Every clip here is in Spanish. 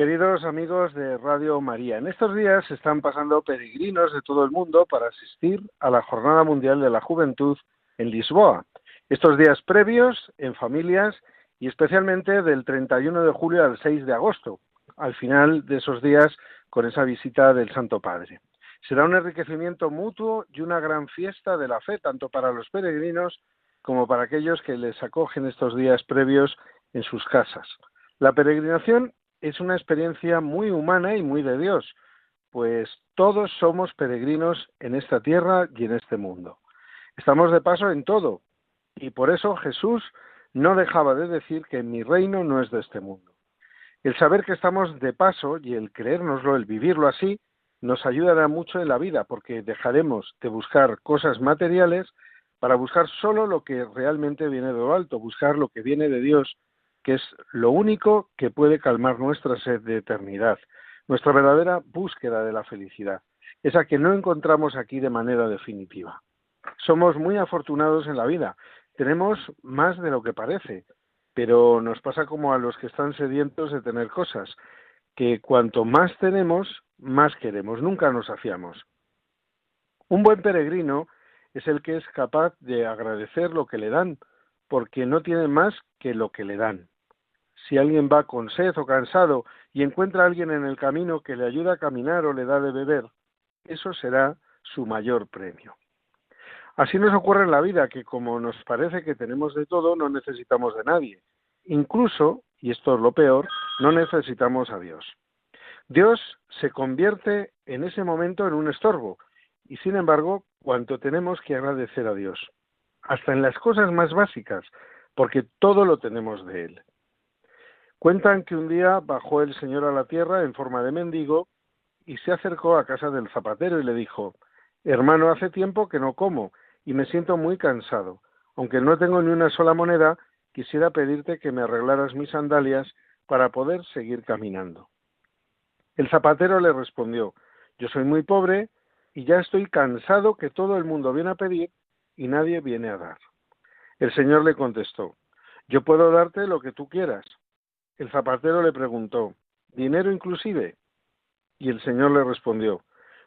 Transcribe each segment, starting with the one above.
Queridos amigos de Radio María, en estos días se están pasando peregrinos de todo el mundo para asistir a la Jornada Mundial de la Juventud en Lisboa. Estos días previos, en familias y especialmente del 31 de julio al 6 de agosto, al final de esos días con esa visita del Santo Padre. Será un enriquecimiento mutuo y una gran fiesta de la fe, tanto para los peregrinos como para aquellos que les acogen estos días previos en sus casas. La peregrinación es una experiencia muy humana y muy de Dios, pues todos somos peregrinos en esta tierra y en este mundo. Estamos de paso en todo, y por eso Jesús no dejaba de decir que mi reino no es de este mundo. El saber que estamos de paso y el creérnoslo, el vivirlo así, nos ayudará mucho en la vida, porque dejaremos de buscar cosas materiales para buscar solo lo que realmente viene de lo alto, buscar lo que viene de Dios, que es lo único que puede calmar nuestra sed de eternidad, nuestra verdadera búsqueda de la felicidad, esa que no encontramos aquí de manera definitiva. Somos muy afortunados en la vida, tenemos más de lo que parece, pero nos pasa como a los que están sedientos de tener cosas, que cuanto más tenemos, más queremos, nunca nos saciamos. Un buen peregrino es el que es capaz de agradecer lo que le dan, porque no tiene más que lo que le dan. Si alguien va con sed o cansado y encuentra a alguien en el camino que le ayuda a caminar o le da de beber, eso será su mayor premio. Así nos ocurre en la vida que como nos parece que tenemos de todo, no necesitamos de nadie. Incluso, y esto es lo peor, no necesitamos a Dios. Dios se convierte en ese momento en un estorbo, y sin embargo, cuanto tenemos que agradecer a Dios hasta en las cosas más básicas, porque todo lo tenemos de Él. Cuentan que un día bajó el Señor a la tierra en forma de mendigo y se acercó a casa del zapatero y le dijo, Hermano, hace tiempo que no como y me siento muy cansado. Aunque no tengo ni una sola moneda, quisiera pedirte que me arreglaras mis sandalias para poder seguir caminando. El zapatero le respondió, Yo soy muy pobre y ya estoy cansado que todo el mundo viene a pedir y nadie viene a dar. El Señor le contestó, yo puedo darte lo que tú quieras. El zapatero le preguntó, ¿dinero inclusive? Y el Señor le respondió,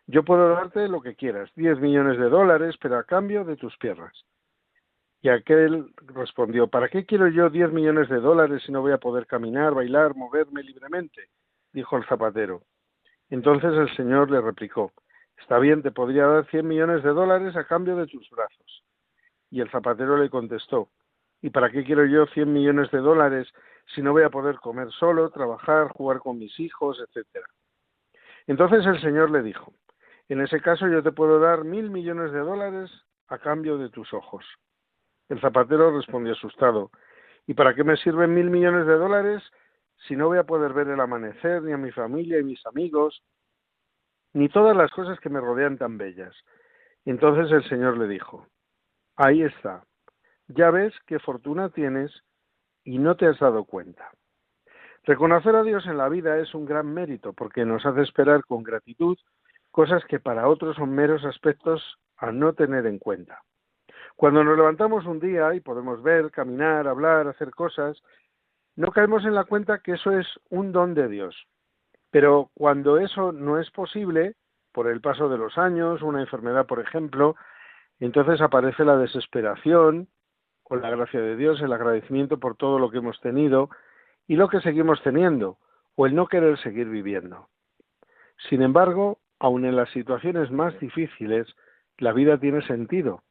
yo puedo darte lo que quieras, diez millones de dólares, pero a cambio de tus piernas. Y aquel respondió, ¿para qué quiero yo diez millones de dólares si no voy a poder caminar, bailar, moverme libremente? dijo el zapatero. Entonces el Señor le replicó, Está bien, te podría dar cien millones de dólares a cambio de tus brazos. Y el zapatero le contestó, ¿y para qué quiero yo cien millones de dólares si no voy a poder comer solo, trabajar, jugar con mis hijos, etcétera? Entonces el Señor le dijo, en ese caso yo te puedo dar mil millones de dólares a cambio de tus ojos. El zapatero respondió asustado, ¿y para qué me sirven mil millones de dólares si no voy a poder ver el amanecer, ni a mi familia y mis amigos, ni todas las cosas que me rodean tan bellas. entonces el Señor le dijo, ahí está, ya ves qué fortuna tienes y no te has dado cuenta. Reconocer a Dios en la vida es un gran mérito porque nos hace esperar con gratitud cosas que para otros son meros aspectos a no tener en cuenta. Cuando nos levantamos un día y podemos ver, caminar, hablar, hacer cosas, no caemos en la cuenta que eso es un don de Dios, pero cuando eso no es posible, por el paso de los años, una enfermedad, por ejemplo, entonces aparece la desesperación, con la gracia de Dios, el agradecimiento por todo lo que hemos tenido y lo que seguimos teniendo, o el no querer seguir viviendo. Sin embargo, aun en las situaciones más difíciles, la vida tiene sentido,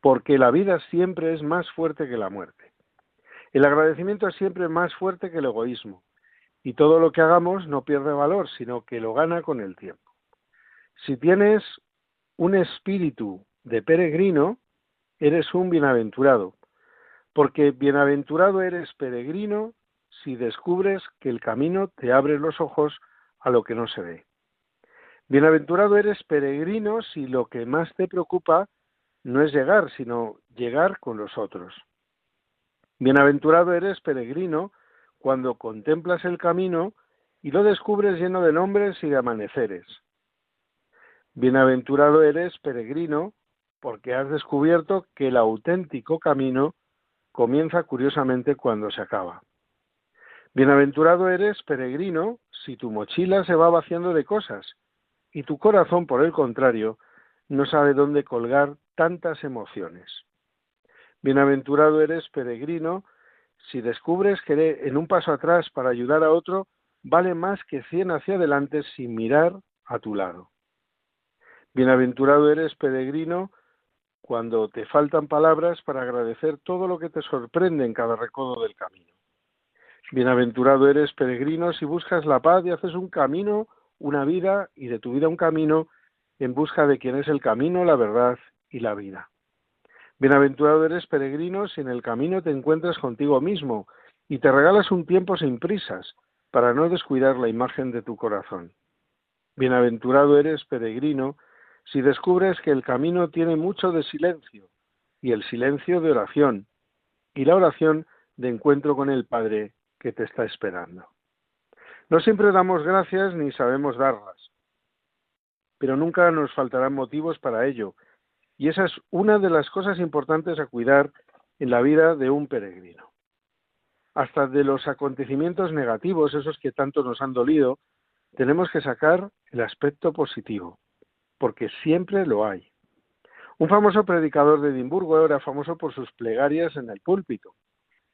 porque la vida siempre es más fuerte que la muerte. El agradecimiento es siempre más fuerte que el egoísmo y todo lo que hagamos no pierde valor, sino que lo gana con el tiempo. Si tienes un espíritu de peregrino, eres un bienaventurado, porque bienaventurado eres peregrino si descubres que el camino te abre los ojos a lo que no se ve. Bienaventurado eres peregrino si lo que más te preocupa no es llegar, sino llegar con los otros. Bienaventurado eres peregrino cuando contemplas el camino y lo descubres lleno de nombres y de amaneceres. Bienaventurado eres peregrino porque has descubierto que el auténtico camino comienza curiosamente cuando se acaba. Bienaventurado eres peregrino si tu mochila se va vaciando de cosas y tu corazón, por el contrario, no sabe dónde colgar tantas emociones. Bienaventurado eres peregrino si descubres que en un paso atrás para ayudar a otro vale más que cien hacia adelante sin mirar a tu lado. Bienaventurado eres peregrino cuando te faltan palabras para agradecer todo lo que te sorprende en cada recodo del camino. Bienaventurado eres peregrino si buscas la paz y haces un camino, una vida y de tu vida un camino en busca de quien es el camino, la verdad y la vida. Bienaventurado eres peregrino si en el camino te encuentras contigo mismo y te regalas un tiempo sin prisas para no descuidar la imagen de tu corazón. Bienaventurado eres peregrino si descubres que el camino tiene mucho de silencio y el silencio de oración y la oración de encuentro con el Padre que te está esperando. No siempre damos gracias ni sabemos darlas, pero nunca nos faltarán motivos para ello y esa es una de las cosas importantes a cuidar en la vida de un peregrino. Hasta de los acontecimientos negativos, esos que tanto nos han dolido, tenemos que sacar el aspecto positivo, porque siempre lo hay. Un famoso predicador de Edimburgo era famoso por sus plegarias en el púlpito,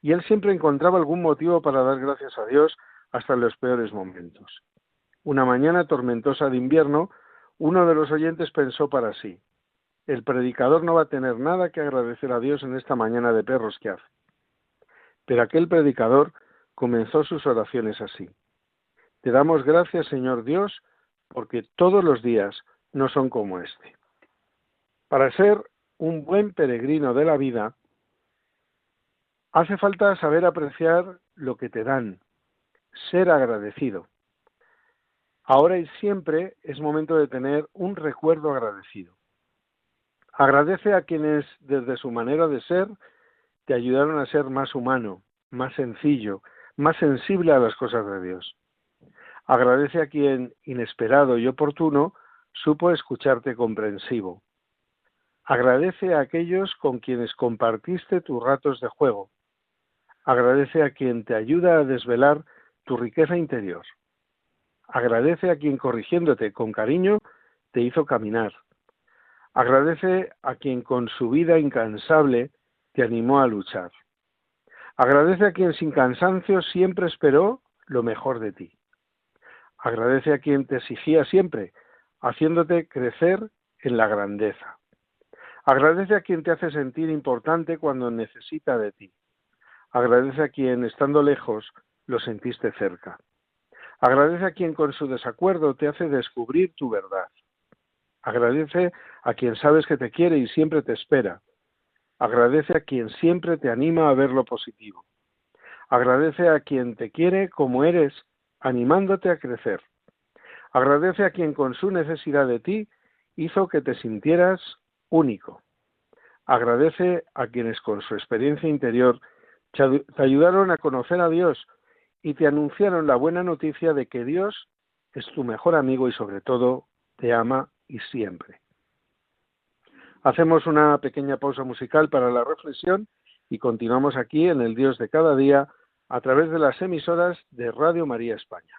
y él siempre encontraba algún motivo para dar gracias a Dios hasta en los peores momentos. Una mañana tormentosa de invierno, uno de los oyentes pensó para sí, el predicador no va a tener nada que agradecer a Dios en esta mañana de perros que hace. Pero aquel predicador comenzó sus oraciones así. Te damos gracias, Señor Dios, porque todos los días no son como este. Para ser un buen peregrino de la vida, hace falta saber apreciar lo que te dan, ser agradecido. Ahora y siempre es momento de tener un recuerdo agradecido. Agradece a quienes desde su manera de ser te ayudaron a ser más humano, más sencillo, más sensible a las cosas de Dios. Agradece a quien, inesperado y oportuno, supo escucharte comprensivo. Agradece a aquellos con quienes compartiste tus ratos de juego. Agradece a quien te ayuda a desvelar tu riqueza interior. Agradece a quien corrigiéndote con cariño te hizo caminar. Agradece a quien con su vida incansable te animó a luchar. Agradece a quien sin cansancio siempre esperó lo mejor de ti. Agradece a quien te exigía siempre, haciéndote crecer en la grandeza. Agradece a quien te hace sentir importante cuando necesita de ti. Agradece a quien, estando lejos, lo sentiste cerca. Agradece a quien con su desacuerdo te hace descubrir tu verdad. Agradece a quien sabes que te quiere y siempre te espera. Agradece a quien siempre te anima a ver lo positivo. Agradece a quien te quiere como eres, animándote a crecer. Agradece a quien con su necesidad de ti hizo que te sintieras único. Agradece a quienes con su experiencia interior te ayudaron a conocer a Dios y te anunciaron la buena noticia de que Dios es tu mejor amigo y sobre todo te ama y siempre. Hacemos una pequeña pausa musical para la reflexión y continuamos aquí en el Dios de cada día a través de las emisoras de Radio María España.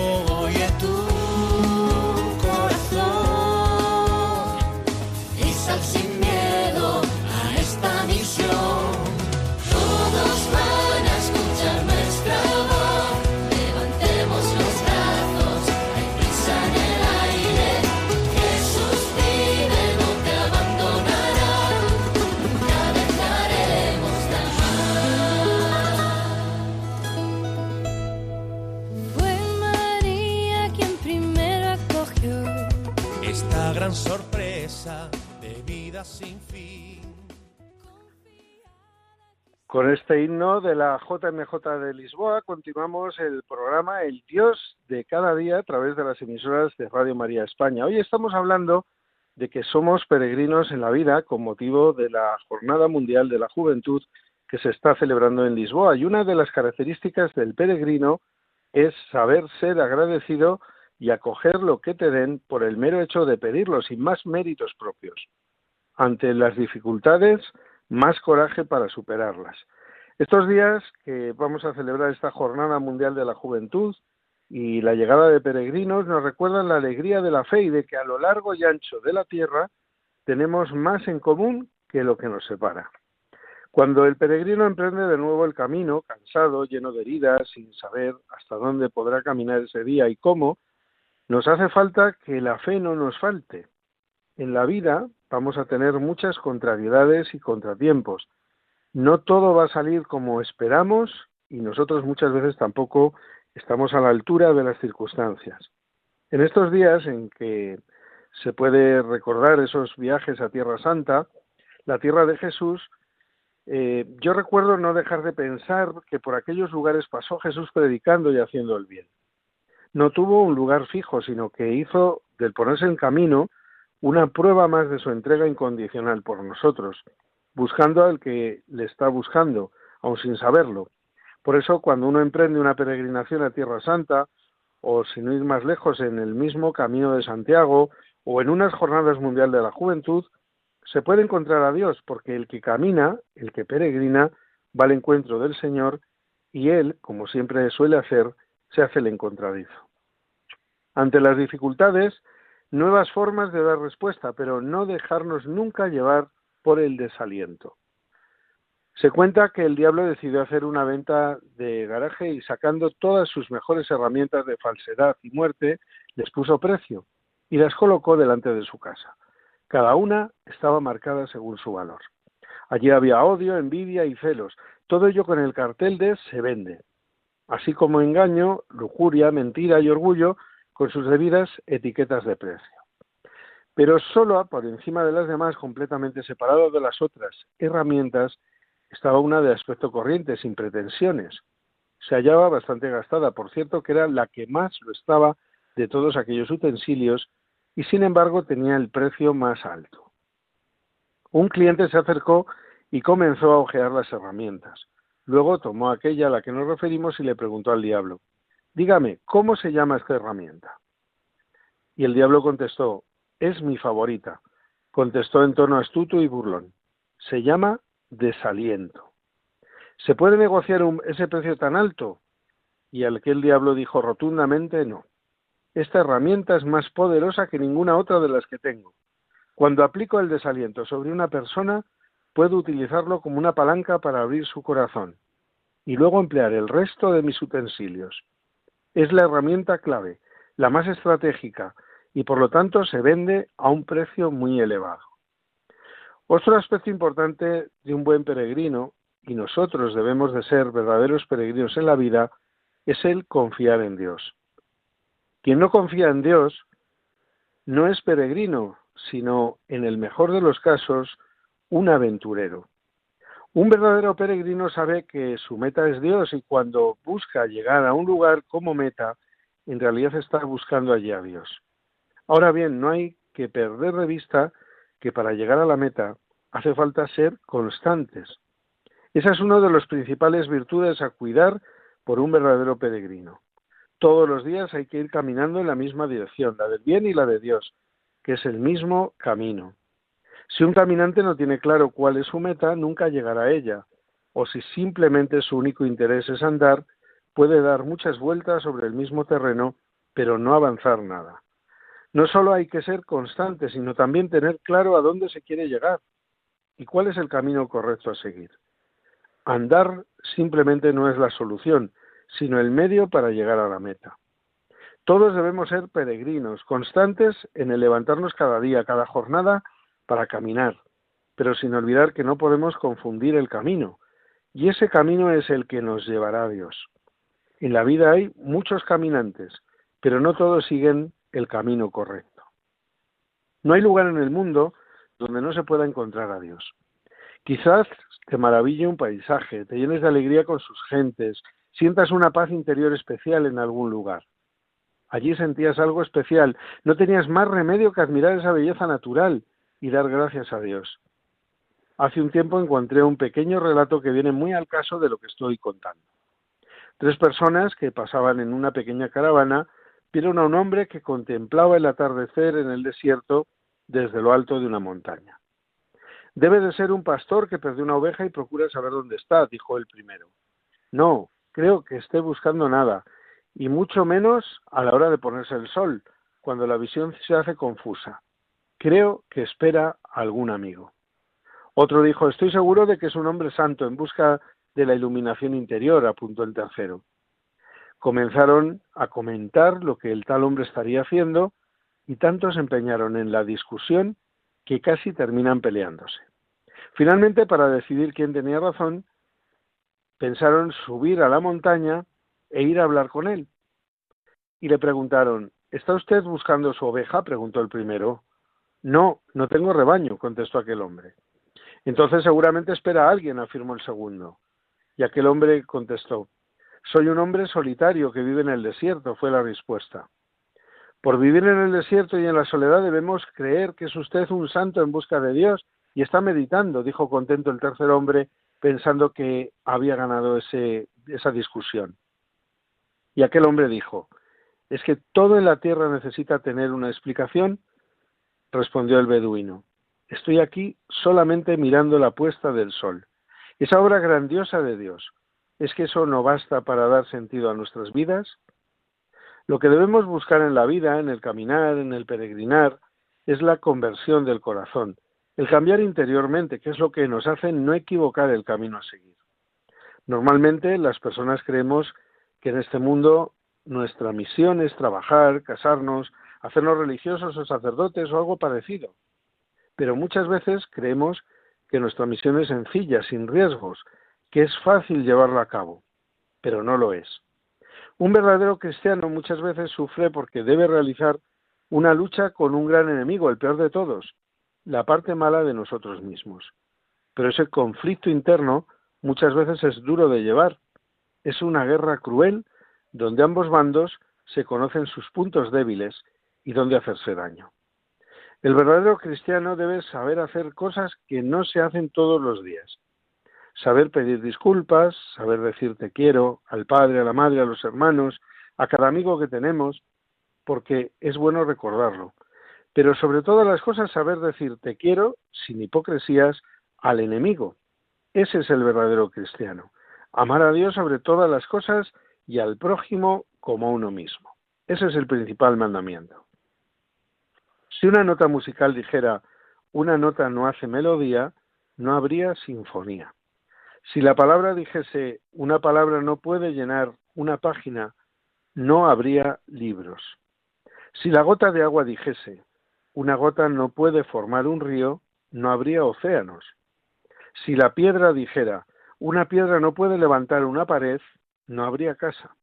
Con este himno de la JMJ de Lisboa continuamos el programa El Dios de cada día a través de las emisoras de Radio María España. Hoy estamos hablando de que somos peregrinos en la vida con motivo de la Jornada Mundial de la Juventud que se está celebrando en Lisboa. Y una de las características del peregrino es saber ser agradecido y acoger lo que te den por el mero hecho de pedirlo, sin más méritos propios. Ante las dificultades, más coraje para superarlas. Estos días que vamos a celebrar esta Jornada Mundial de la Juventud y la llegada de peregrinos nos recuerdan la alegría de la fe y de que a lo largo y ancho de la tierra tenemos más en común que lo que nos separa. Cuando el peregrino emprende de nuevo el camino, cansado, lleno de heridas, sin saber hasta dónde podrá caminar ese día y cómo, nos hace falta que la fe no nos falte. En la vida vamos a tener muchas contrariedades y contratiempos. No todo va a salir como esperamos y nosotros muchas veces tampoco estamos a la altura de las circunstancias. En estos días en que se puede recordar esos viajes a Tierra Santa, la tierra de Jesús, eh, yo recuerdo no dejar de pensar que por aquellos lugares pasó Jesús predicando y haciendo el bien. No tuvo un lugar fijo, sino que hizo del ponerse en camino una prueba más de su entrega incondicional por nosotros, buscando al que le está buscando, aun sin saberlo. Por eso, cuando uno emprende una peregrinación a Tierra Santa, o sin ir más lejos, en el mismo Camino de Santiago, o en unas jornadas mundial de la juventud, se puede encontrar a Dios, porque el que camina, el que peregrina, va al encuentro del Señor, y Él, como siempre suele hacer, se hace el encontradizo. Ante las dificultades, nuevas formas de dar respuesta, pero no dejarnos nunca llevar por el desaliento. Se cuenta que el diablo decidió hacer una venta de garaje y sacando todas sus mejores herramientas de falsedad y muerte, les puso precio y las colocó delante de su casa. Cada una estaba marcada según su valor. Allí había odio, envidia y celos, todo ello con el cartel de se vende, así como engaño, lujuria, mentira y orgullo con sus debidas etiquetas de precio. Pero solo por encima de las demás, completamente separado de las otras herramientas, estaba una de aspecto corriente, sin pretensiones. Se hallaba bastante gastada, por cierto, que era la que más lo estaba de todos aquellos utensilios y sin embargo tenía el precio más alto. Un cliente se acercó y comenzó a ojear las herramientas. Luego tomó aquella a la que nos referimos y le preguntó al diablo, dígame, ¿cómo se llama esta herramienta? Y el diablo contestó, es mi favorita. Contestó en tono astuto y burlón. Se llama desaliento. ¿Se puede negociar un, ese precio tan alto? Y al que el diablo dijo rotundamente no. Esta herramienta es más poderosa que ninguna otra de las que tengo. Cuando aplico el desaliento sobre una persona, puedo utilizarlo como una palanca para abrir su corazón y luego emplear el resto de mis utensilios. Es la herramienta clave, la más estratégica, y por lo tanto se vende a un precio muy elevado. Otro aspecto importante de un buen peregrino, y nosotros debemos de ser verdaderos peregrinos en la vida, es el confiar en Dios. Quien no confía en Dios no es peregrino, sino, en el mejor de los casos, un aventurero. Un verdadero peregrino sabe que su meta es Dios y cuando busca llegar a un lugar como meta, en realidad está buscando allí a Dios. Ahora bien, no hay que perder de vista que para llegar a la meta hace falta ser constantes. Esa es una de las principales virtudes a cuidar por un verdadero peregrino. Todos los días hay que ir caminando en la misma dirección, la del bien y la de Dios, que es el mismo camino. Si un caminante no tiene claro cuál es su meta, nunca llegará a ella, o si simplemente su único interés es andar, puede dar muchas vueltas sobre el mismo terreno, pero no avanzar nada. No solo hay que ser constante, sino también tener claro a dónde se quiere llegar y cuál es el camino correcto a seguir. Andar simplemente no es la solución, sino el medio para llegar a la meta. Todos debemos ser peregrinos, constantes en el levantarnos cada día, cada jornada, para caminar, pero sin olvidar que no podemos confundir el camino, y ese camino es el que nos llevará a Dios. En la vida hay muchos caminantes, pero no todos siguen el camino correcto. No hay lugar en el mundo donde no se pueda encontrar a Dios. Quizás te maraville un paisaje, te llenes de alegría con sus gentes, sientas una paz interior especial en algún lugar. Allí sentías algo especial, no tenías más remedio que admirar esa belleza natural y dar gracias a Dios. Hace un tiempo encontré un pequeño relato que viene muy al caso de lo que estoy contando. Tres personas que pasaban en una pequeña caravana vieron a un hombre que contemplaba el atardecer en el desierto desde lo alto de una montaña. Debe de ser un pastor que perdió una oveja y procura saber dónde está, dijo el primero. No, creo que esté buscando nada, y mucho menos a la hora de ponerse el sol, cuando la visión se hace confusa. Creo que espera algún amigo. Otro dijo, estoy seguro de que es un hombre santo en busca de la iluminación interior, apuntó el tercero comenzaron a comentar lo que el tal hombre estaría haciendo y tanto se empeñaron en la discusión que casi terminan peleándose. Finalmente, para decidir quién tenía razón, pensaron subir a la montaña e ir a hablar con él. Y le preguntaron, ¿está usted buscando su oveja? preguntó el primero. No, no tengo rebaño, contestó aquel hombre. Entonces seguramente espera a alguien, afirmó el segundo. Y aquel hombre contestó, soy un hombre solitario que vive en el desierto, fue la respuesta. Por vivir en el desierto y en la soledad debemos creer que es usted un santo en busca de Dios y está meditando, dijo contento el tercer hombre, pensando que había ganado esa discusión. Y aquel hombre dijo, ¿es que todo en la tierra necesita tener una explicación? Respondió el beduino, estoy aquí solamente mirando la puesta del sol, esa obra grandiosa de Dios, ¿Es que eso no basta para dar sentido a nuestras vidas? Lo que debemos buscar en la vida, en el caminar, en el peregrinar, es la conversión del corazón, el cambiar interiormente, que es lo que nos hace no equivocar el camino a seguir. Normalmente las personas creemos que en este mundo nuestra misión es trabajar, casarnos, hacernos religiosos o sacerdotes o algo parecido. Pero muchas veces creemos que nuestra misión es sencilla, sin riesgos, que es fácil llevarlo a cabo, pero no lo es. Un verdadero cristiano muchas veces sufre porque debe realizar una lucha con un gran enemigo, el peor de todos, la parte mala de nosotros mismos. Pero ese conflicto interno muchas veces es duro de llevar. Es una guerra cruel donde ambos bandos se conocen sus puntos débiles y donde hacerse daño. El verdadero cristiano debe saber hacer cosas que no se hacen todos los días saber pedir disculpas, saber decir te quiero al padre, a la madre, a los hermanos, a cada amigo que tenemos, porque es bueno recordarlo. Pero sobre todas las cosas saber decir te quiero sin hipocresías al enemigo. Ese es el verdadero cristiano. Amar a Dios sobre todas las cosas y al prójimo como uno mismo. Ese es el principal mandamiento. Si una nota musical dijera una nota no hace melodía, no habría sinfonía. Si la palabra dijese una palabra no puede llenar una página, no habría libros. Si la gota de agua dijese una gota no puede formar un río, no habría océanos. Si la piedra dijera una piedra no puede levantar una pared, no habría casa.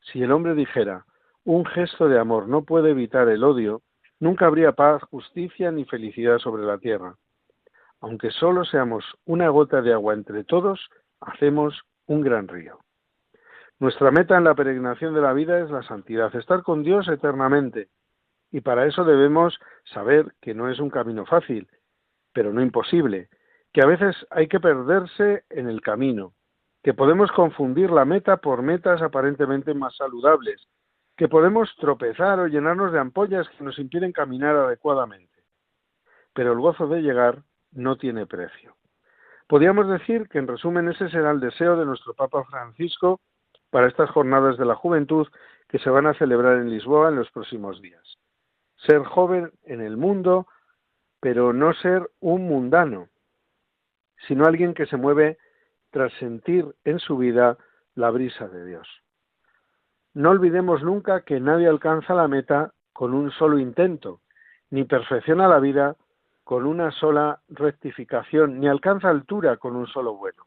Si el hombre dijera un gesto de amor no puede evitar el odio, nunca habría paz, justicia ni felicidad sobre la tierra aunque solo seamos una gota de agua entre todos, hacemos un gran río. Nuestra meta en la peregrinación de la vida es la santidad, estar con Dios eternamente. Y para eso debemos saber que no es un camino fácil pero no imposible, que a veces hay que perderse en el camino, que podemos confundir la meta por metas aparentemente más saludables, que podemos tropezar o llenarnos de ampollas que nos impiden caminar adecuadamente. Pero el gozo de llegar no tiene precio. Podríamos decir que en resumen ese será el deseo de nuestro Papa Francisco para estas jornadas de la juventud que se van a celebrar en Lisboa en los próximos días. Ser joven en el mundo, pero no ser un mundano, sino alguien que se mueve tras sentir en su vida la brisa de Dios. No olvidemos nunca que nadie alcanza la meta con un solo intento, ni perfecciona la vida con una sola rectificación, ni alcanza altura con un solo vuelo.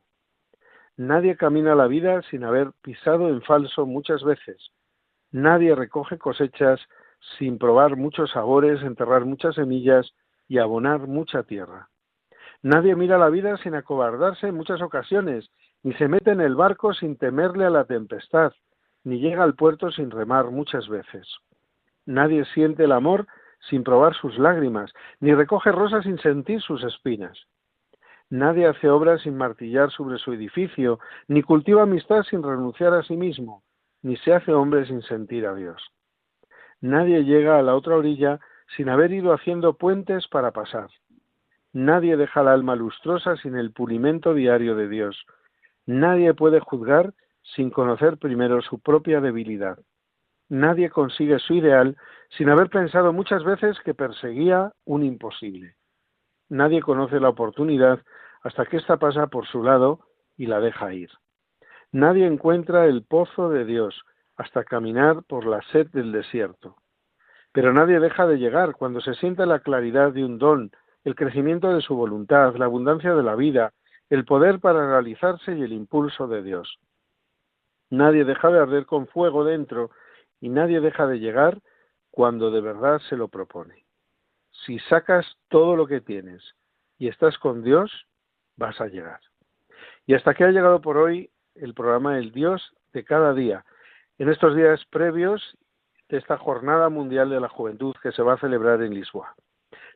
Nadie camina la vida sin haber pisado en falso muchas veces. Nadie recoge cosechas sin probar muchos sabores, enterrar muchas semillas y abonar mucha tierra. Nadie mira la vida sin acobardarse en muchas ocasiones, ni se mete en el barco sin temerle a la tempestad, ni llega al puerto sin remar muchas veces. Nadie siente el amor sin probar sus lágrimas, ni recoge rosas sin sentir sus espinas. Nadie hace obras sin martillar sobre su edificio, ni cultiva amistad sin renunciar a sí mismo, ni se hace hombre sin sentir a Dios. Nadie llega a la otra orilla sin haber ido haciendo puentes para pasar. Nadie deja la alma lustrosa sin el pulimento diario de Dios. Nadie puede juzgar sin conocer primero su propia debilidad. Nadie consigue su ideal sin haber pensado muchas veces que perseguía un imposible. Nadie conoce la oportunidad hasta que ésta pasa por su lado y la deja ir. Nadie encuentra el pozo de Dios hasta caminar por la sed del desierto. Pero nadie deja de llegar cuando se siente la claridad de un don, el crecimiento de su voluntad, la abundancia de la vida, el poder para realizarse y el impulso de Dios. Nadie deja de arder con fuego dentro y nadie deja de llegar cuando de verdad se lo propone. Si sacas todo lo que tienes y estás con Dios, vas a llegar. Y hasta que ha llegado por hoy el programa El Dios de cada día, en estos días previos de esta Jornada Mundial de la Juventud que se va a celebrar en Lisboa.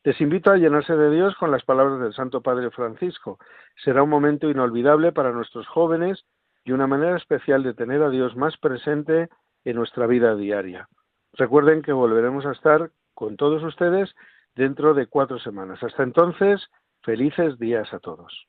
Les invito a llenarse de Dios con las palabras del Santo Padre Francisco. Será un momento inolvidable para nuestros jóvenes y una manera especial de tener a Dios más presente en nuestra vida diaria. Recuerden que volveremos a estar con todos ustedes dentro de cuatro semanas. Hasta entonces, felices días a todos.